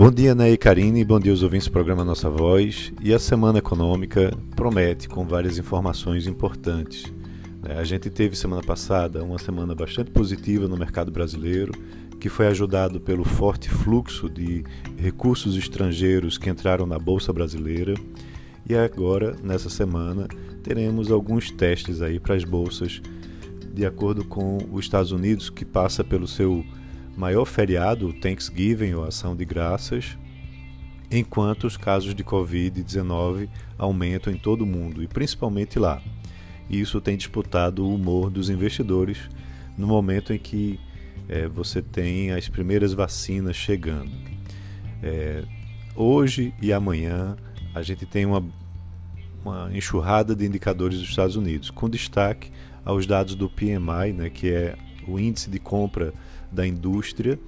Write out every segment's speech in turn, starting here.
Bom dia, Ney Karine, bom dia aos ouvintes do programa Nossa Voz. E a Semana Econômica promete com várias informações importantes. É, a gente teve semana passada uma semana bastante positiva no mercado brasileiro, que foi ajudado pelo forte fluxo de recursos estrangeiros que entraram na Bolsa Brasileira. E agora, nessa semana, teremos alguns testes aí para as bolsas, de acordo com os Estados Unidos, que passa pelo seu maior feriado, o Thanksgiving, ou Ação de Graças, enquanto os casos de Covid-19 aumentam em todo o mundo e principalmente lá. Isso tem disputado o humor dos investidores no momento em que é, você tem as primeiras vacinas chegando. É, hoje e amanhã a gente tem uma, uma enxurrada de indicadores dos Estados Unidos, com destaque aos dados do PMI, né, que é o índice de compra da indústria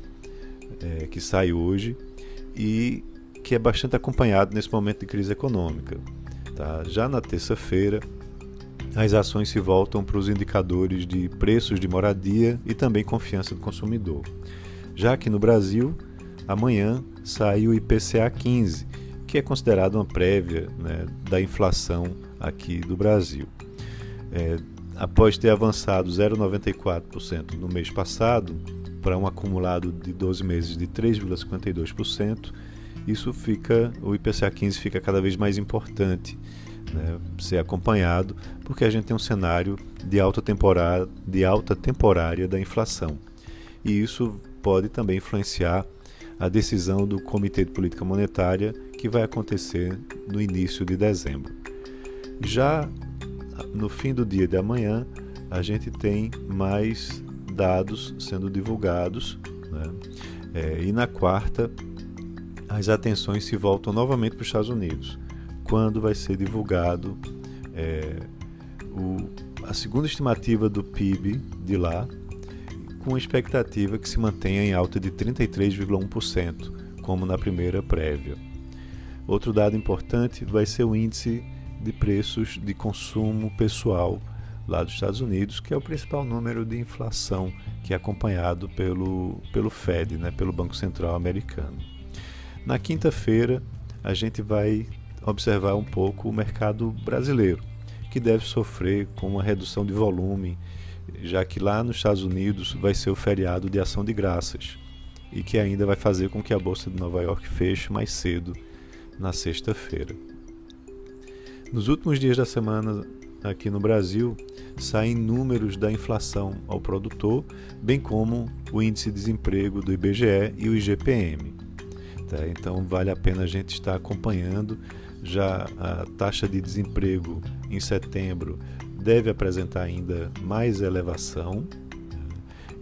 é, que sai hoje e que é bastante acompanhado nesse momento de crise econômica. Tá? Já na terça-feira, as ações se voltam para os indicadores de preços de moradia e também confiança do consumidor. Já aqui no Brasil, amanhã sai o IPCA 15, que é considerado uma prévia né, da inflação aqui do Brasil. É, após ter avançado 0,94% no mês passado, para um acumulado de 12 meses de 3,52%, isso fica, o IPCA 15 fica cada vez mais importante né, ser acompanhado, porque a gente tem um cenário de alta, temporada, de alta temporária da inflação. E isso pode também influenciar a decisão do Comitê de Política Monetária que vai acontecer no início de dezembro. Já no fim do dia de amanhã, a gente tem mais dados sendo divulgados. Né? É, e na quarta, as atenções se voltam novamente para os Estados Unidos, quando vai ser divulgado é, o, a segunda estimativa do PIB de lá, com expectativa que se mantenha em alta de 33,1%, como na primeira prévia. Outro dado importante vai ser o índice de preços de consumo pessoal lá dos Estados Unidos, que é o principal número de inflação que é acompanhado pelo, pelo Fed, né, pelo Banco Central americano. Na quinta-feira, a gente vai observar um pouco o mercado brasileiro, que deve sofrer com uma redução de volume, já que lá nos Estados Unidos vai ser o feriado de ação de graças e que ainda vai fazer com que a Bolsa de Nova York feche mais cedo na sexta-feira. Nos últimos dias da semana aqui no Brasil, saem números da inflação ao produtor, bem como o índice de desemprego do IBGE e o IGPM. Tá? Então vale a pena a gente estar acompanhando. Já a taxa de desemprego em setembro deve apresentar ainda mais elevação.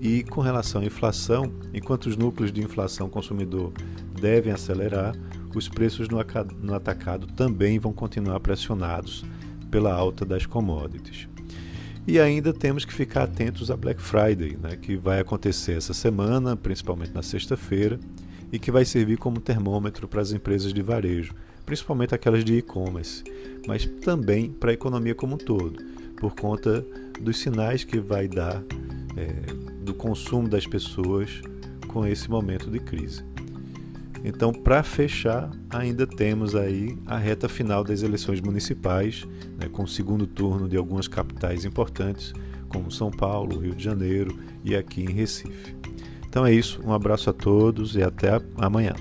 E com relação à inflação, enquanto os núcleos de inflação consumidor devem acelerar, os preços no atacado também vão continuar pressionados pela alta das commodities. E ainda temos que ficar atentos à Black Friday, né, que vai acontecer essa semana, principalmente na sexta-feira, e que vai servir como termômetro para as empresas de varejo, principalmente aquelas de e-commerce, mas também para a economia como um todo, por conta dos sinais que vai dar é, do consumo das pessoas com esse momento de crise. Então, para fechar, ainda temos aí a reta final das eleições municipais, né, com o segundo turno de algumas capitais importantes, como São Paulo, Rio de Janeiro e aqui em Recife. Então é isso, um abraço a todos e até amanhã.